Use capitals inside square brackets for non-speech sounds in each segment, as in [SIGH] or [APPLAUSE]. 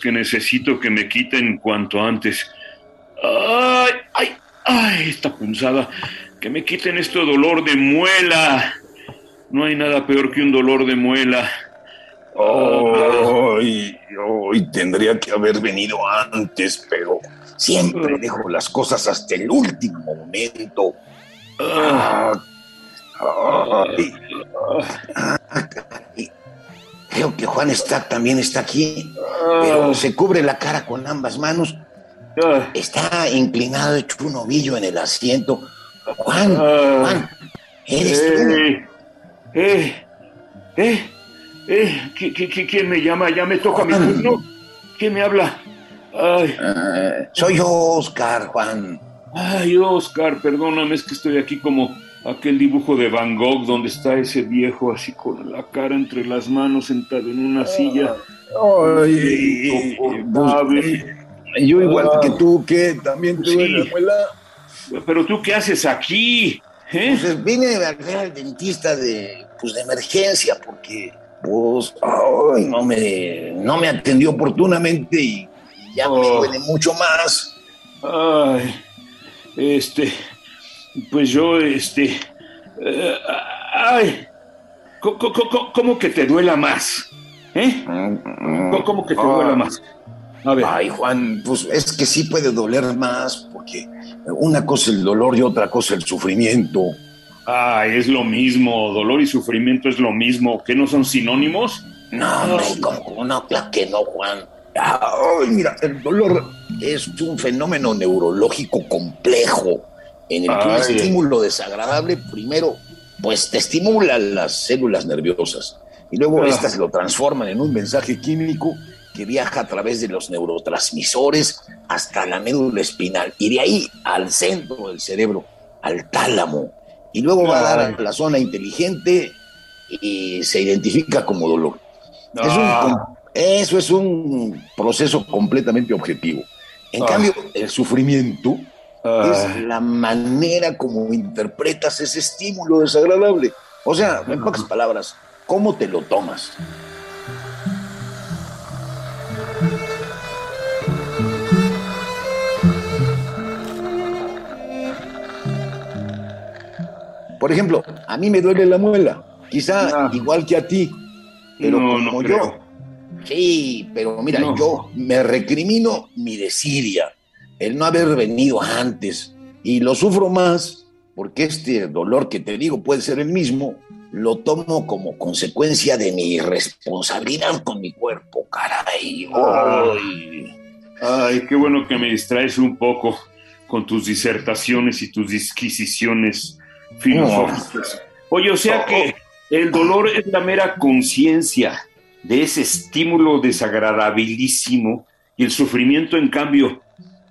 Que necesito que me quiten cuanto antes. ¡Ay, ay, ay! Esta punzada. Que me quiten este dolor de muela. No hay nada peor que un dolor de muela. Hoy, hoy tendría que haber venido antes, pero siempre ah. dejo las cosas hasta el último momento. Ah. Creo que Juan está, también está aquí, pero ah. se cubre la cara con ambas manos. Ah. Está inclinado, hecho un ovillo en el asiento. Juan, ah. Juan, eres eh, Eh, eh, eh, quién me llama? ¿Ya me toca mi turno? ¿Quién me habla? Ay. soy yo, Oscar, Juan. Ay, Oscar, perdóname, es que estoy aquí como aquel dibujo de Van Gogh donde está ese viejo así con la cara entre las manos sentado en una silla. Ay, pues, yo igual que tú, que también tuve la abuela. Pero tú qué haces aquí? ¿Eh? Pues vine a ver al dentista de, pues, de emergencia porque pues ay, no me no me atendió oportunamente y ya me oh. duele mucho más. Ay, este, pues yo, este... Eh, ay, ¿cómo, que te duela más? ¿Eh? ¿Cómo, que te duela más? A ver. Ay, Juan, pues es que sí puede doler más, porque una cosa el dolor y otra cosa el sufrimiento. Ay, es lo mismo, dolor y sufrimiento es lo mismo, ¿que no son sinónimos? No, no, como no, claro que no, Juan. Ay, mira, el dolor es un fenómeno neurológico complejo en el que un estímulo desagradable primero pues te estimula las células nerviosas y luego ah. estas lo transforman en un mensaje químico que viaja a través de los neurotransmisores hasta la médula espinal y de ahí al centro del cerebro, al tálamo, y luego va a dar a la zona inteligente y se identifica como dolor. Ah. eso es un proceso completamente objetivo. En ah. cambio, el sufrimiento es la manera como interpretas ese estímulo desagradable. O sea, en pocas palabras, ¿cómo te lo tomas? Por ejemplo, a mí me duele la muela, quizá igual que a ti, pero como yo. Sí, pero mira, yo me recrimino mi desidia el no haber venido antes. Y lo sufro más porque este dolor que te digo puede ser el mismo, lo tomo como consecuencia de mi responsabilidad con mi cuerpo, caray. Ay, ay qué bueno que me distraes un poco con tus disertaciones y tus disquisiciones filosóficas. Oye, o sea que el dolor es la mera conciencia de ese estímulo desagradabilísimo y el sufrimiento, en cambio,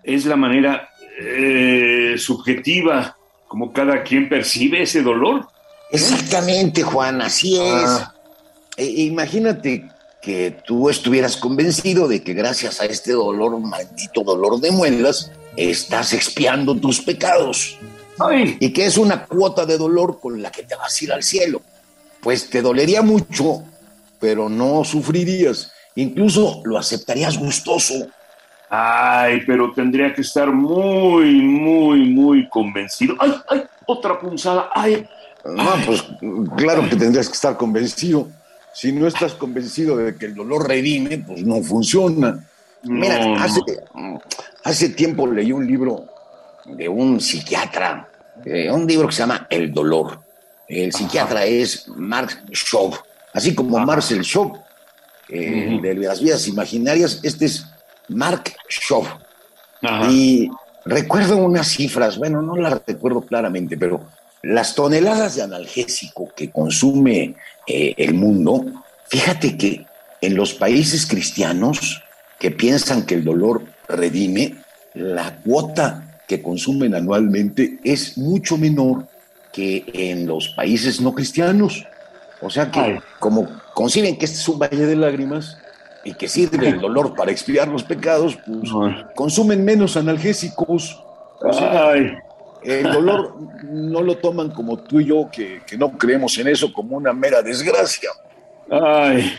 es la manera eh, subjetiva como cada quien percibe ese dolor. Exactamente, Juan, así es. Ah. E, imagínate que tú estuvieras convencido de que gracias a este dolor, maldito dolor de muelas, estás expiando tus pecados. Y que es una cuota de dolor con la que te vas a ir al cielo. Pues te dolería mucho, pero no sufrirías. Incluso lo aceptarías gustoso. Ay, pero tendría que estar muy, muy, muy convencido. ¡Ay, ay! Otra punzada. ¡Ay! No, pues claro que tendrías que estar convencido. Si no estás convencido de que el dolor redime, pues no funciona. Mira, hace, tiempo leí un libro de un psiquiatra, eh, un libro que se llama El dolor. El psiquiatra es Mark Schaub, así como Marcel Schaub, de las vidas imaginarias. Este es Mark Shaw. Y recuerdo unas cifras, bueno, no las recuerdo claramente, pero las toneladas de analgésico que consume eh, el mundo, fíjate que en los países cristianos que piensan que el dolor redime, la cuota que consumen anualmente es mucho menor que en los países no cristianos. O sea que, como conciben que este es un valle de lágrimas y que sirve el dolor para expiar los pecados, pues consumen menos analgésicos. el dolor no lo toman como tú y yo, que, que no creemos en eso, como una mera desgracia. Ay,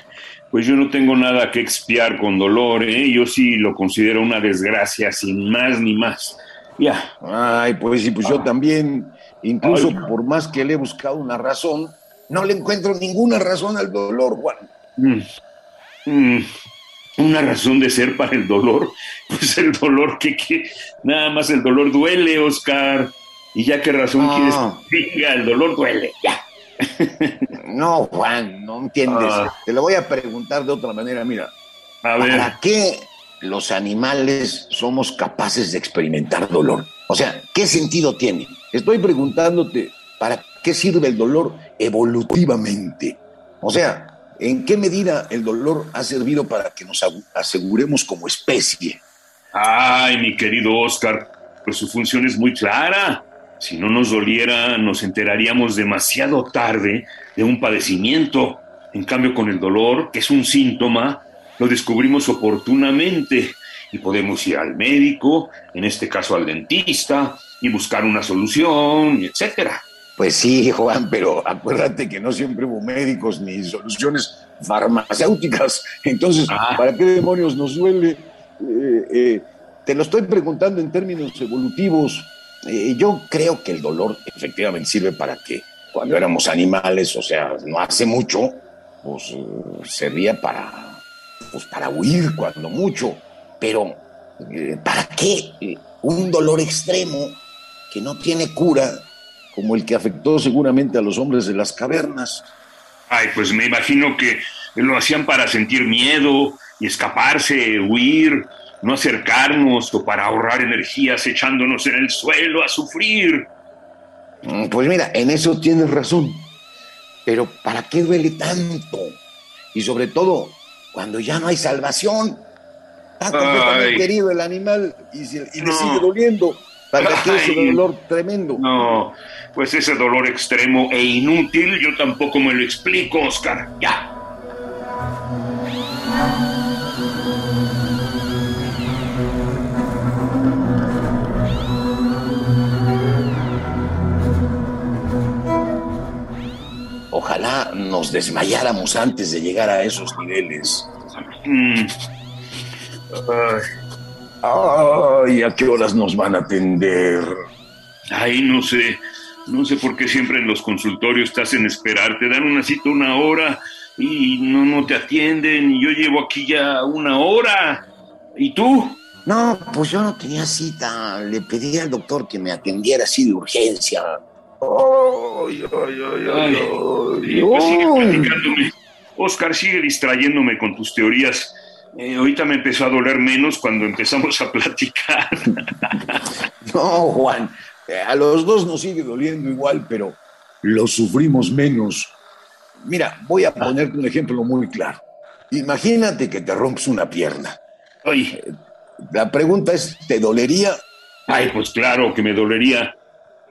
pues yo no tengo nada que expiar con dolor, ¿eh? Yo sí lo considero una desgracia, sin más ni más. Ya. Ay, pues sí, pues yo también, incluso por más que le he buscado una razón, no le encuentro ninguna razón al dolor, Juan. Mm. Mm. Una razón de ser para el dolor, [LAUGHS] pues el dolor que, que nada más el dolor duele, Oscar. Y ya qué razón quieres que el dolor duele, ya. [LAUGHS] No, Juan, no entiendes. Ah. Te lo voy a preguntar de otra manera. Mira, ¿para qué los animales somos capaces de experimentar dolor? O sea, ¿qué sentido tiene? Estoy preguntándote, ¿para qué sirve el dolor evolutivamente? O sea, ¿en qué medida el dolor ha servido para que nos aseguremos como especie? Ay, mi querido Oscar, pues su función es muy clara. Si no nos doliera, nos enteraríamos demasiado tarde de un padecimiento. En cambio, con el dolor, que es un síntoma, lo descubrimos oportunamente y podemos ir al médico, en este caso al dentista, y buscar una solución, etcétera. Pues sí, [LAUGHS] Juan, pero acuérdate que no siempre hubo médicos ni soluciones farmacéuticas. Entonces, ah. ¿para qué demonios nos duele? Eh, eh, te lo estoy preguntando en términos evolutivos. Eh, yo creo que el dolor efectivamente sirve para que cuando éramos animales, o sea, no hace mucho, pues servía para, pues, para huir cuando mucho. Pero, ¿para qué un dolor extremo que no tiene cura como el que afectó seguramente a los hombres de las cavernas? Ay, pues me imagino que lo hacían para sentir miedo y escaparse, huir, no acercarnos o para ahorrar energías echándonos en el suelo a sufrir. Mm, pues mira, en eso tienes razón. Pero ¿para qué duele tanto? Y sobre todo, cuando ya no hay salvación. Está completamente herido el animal y, le sigue doliendo. ¿Para qué ese dolor tremendo? No, pues ese dolor extremo e inútil yo tampoco me lo explico, Oscar. Ya. Ojalá nos desmayáramos antes de llegar a esos niveles. Mm. Ay, ¿a qué horas nos van a atender? Ay, no sé. No sé por qué siempre en los consultorios te hacen esperar. Te dan una cita una hora y no, no te atienden. Y yo llevo aquí ya una hora. ¿Y tú? No, pues yo no tenía cita. Le pedí al doctor que me atendiera así de urgencia. Ay, ay, ay, pues sigue platicándome. Oscar, sigue distrayéndome con tus teorías. Eh, ahorita me empezó a doler menos cuando empezamos a platicar. [LAUGHS] no, Juan, a los dos nos sigue doliendo igual, pero lo sufrimos menos. Mira, voy a ponerte un ejemplo muy claro. Imagínate que te rompes una pierna. Ay. La pregunta es, ¿te dolería? Ay, pues claro que me dolería.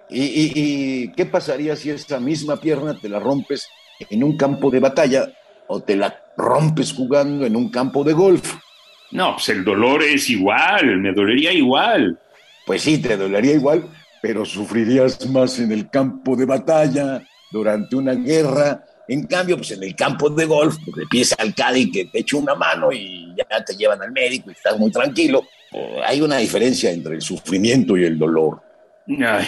¿Y, qué pasaría si esa misma pierna te la rompes en un campo de batalla o te la rompes jugando en un campo de golf? No, pues el dolor es igual, me dolería igual. Pues sí, te dolería igual, pero sufrirías más en el campo de batalla, durante una guerra. En cambio, pues en el campo de golf, pues le pides al Cádiz que te eche una mano y ya te llevan al médico y estás muy tranquilo. Eh, hay una diferencia entre el sufrimiento y el dolor. Ay,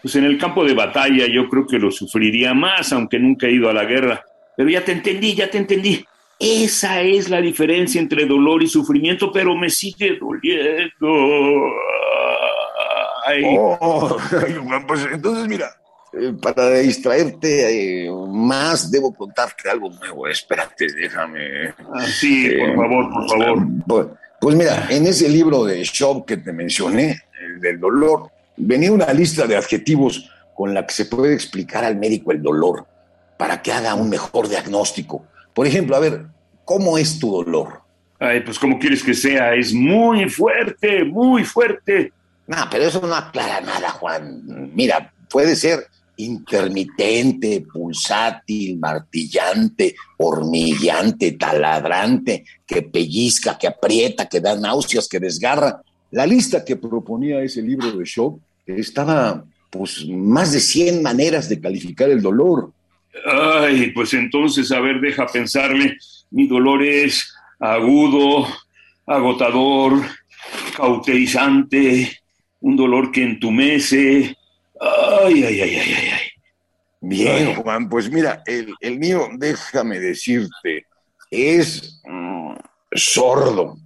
pues en el campo de batalla yo creo que lo sufriría más, aunque nunca he ido a la guerra. Pero ya te entendí, ya te entendí. Esa es la diferencia entre dolor y sufrimiento, pero me sigue doliendo. Ay. Oh, [LAUGHS] pues entonces mira, eh, para distraerte eh, más, debo contarte algo nuevo. Espérate, déjame. Ah, sí, por favor, por favor. Pues mira, en ese libro de Shop que te mencioné, el del dolor, venía una lista de adjetivos con la que se puede explicar al médico el dolor para que haga un mejor diagnóstico. Por ejemplo, a ver, ¿cómo es tu dolor? Ay, pues como quieres que sea, es muy fuerte, muy fuerte. No, pero eso no aclara nada, Juan. Mira, puede ser intermitente, pulsátil, martillante, hormigueante, taladrante, que pellizca, que aprieta, que da náuseas, que desgarra. La lista que proponía ese libro de Shaw estaba, pues, más de 100 maneras de calificar el dolor. Ay, pues entonces, a ver, deja pensarle. Mi dolor es agudo, agotador, cauterizante, un dolor que entumece. Ay, ay, ay, ay, ay. Bien, Juan, pues mira, el, mío, déjame decirte, es mm, sordo,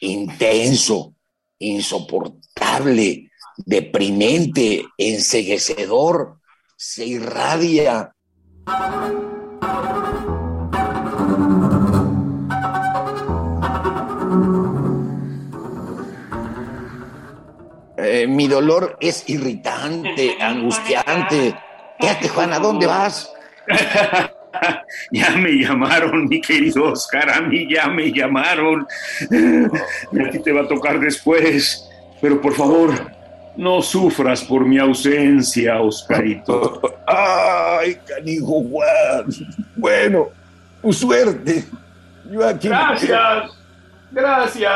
intenso, insoportable, deprimente, enseguecedor, se irradia. Eh, mi dolor es irritante, [LAUGHS] angustiante. Quédate, Juan, ¿a dónde vas? [LAUGHS] ya me llamaron, mi querido Oscar, a mí ya me llamaron. [LAUGHS] a ti te va a tocar después, pero por favor, no sufras por mi ausencia, Oscarito. [LAUGHS] Ay, canijo Juan. Bueno, tu suerte. Yo aquí gracias, gracias.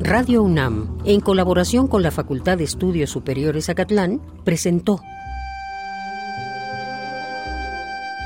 Radio UNAM, en colaboración con la Facultad de Estudios Superiores Acatlán, presentó